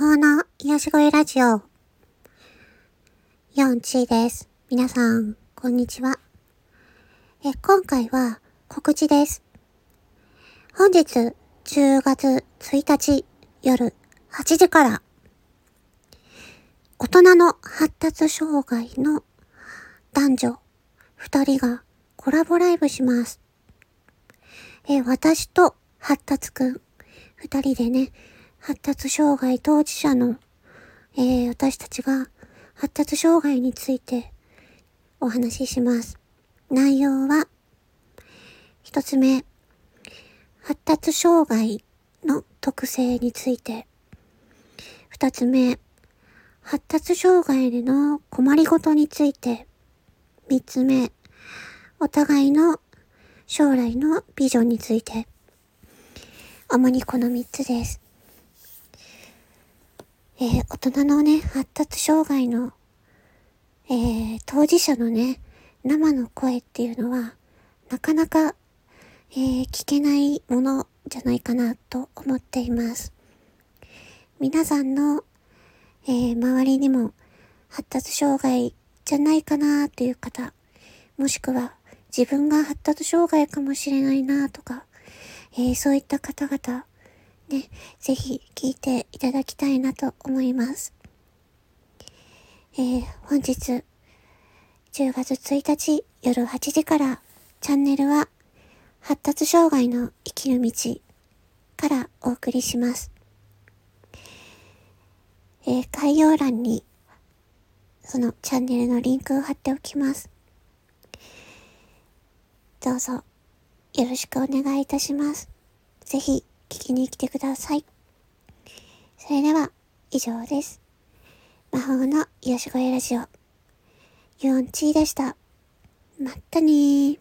法の癒し声ラジオ。4チです。皆さん、こんにちは。え、今回は告知です。本日10月1日夜8時から大人の発達障害の男女2人がコラボライブします。え、私と発達くん2人でね、発達障害当事者の、えー、私たちが発達障害についてお話しします。内容は、一つ目、発達障害の特性について。二つ目、発達障害での困りごとについて。三つ目、お互いの将来のビジョンについて。主にこの三つです。えー、大人のね、発達障害の、えー、当事者のね、生の声っていうのは、なかなか、えー、聞けないものじゃないかなと思っています。皆さんの、え、周りにも発達障害じゃないかなという方、もしくは自分が発達障害かもしれないなとか、え、そういった方々、ね、ぜひ聞いていただきたいなと思います。えー、本日、10月1日夜8時からチャンネルは発達障害の生きる道からお送りします。えー、概要欄にそのチャンネルのリンクを貼っておきます。どうぞよろしくお願いいたします。ぜひ聞きに来てください。それでは、以上です。魔法の癒し声ラジオ。ユオンチーでした。まったねー。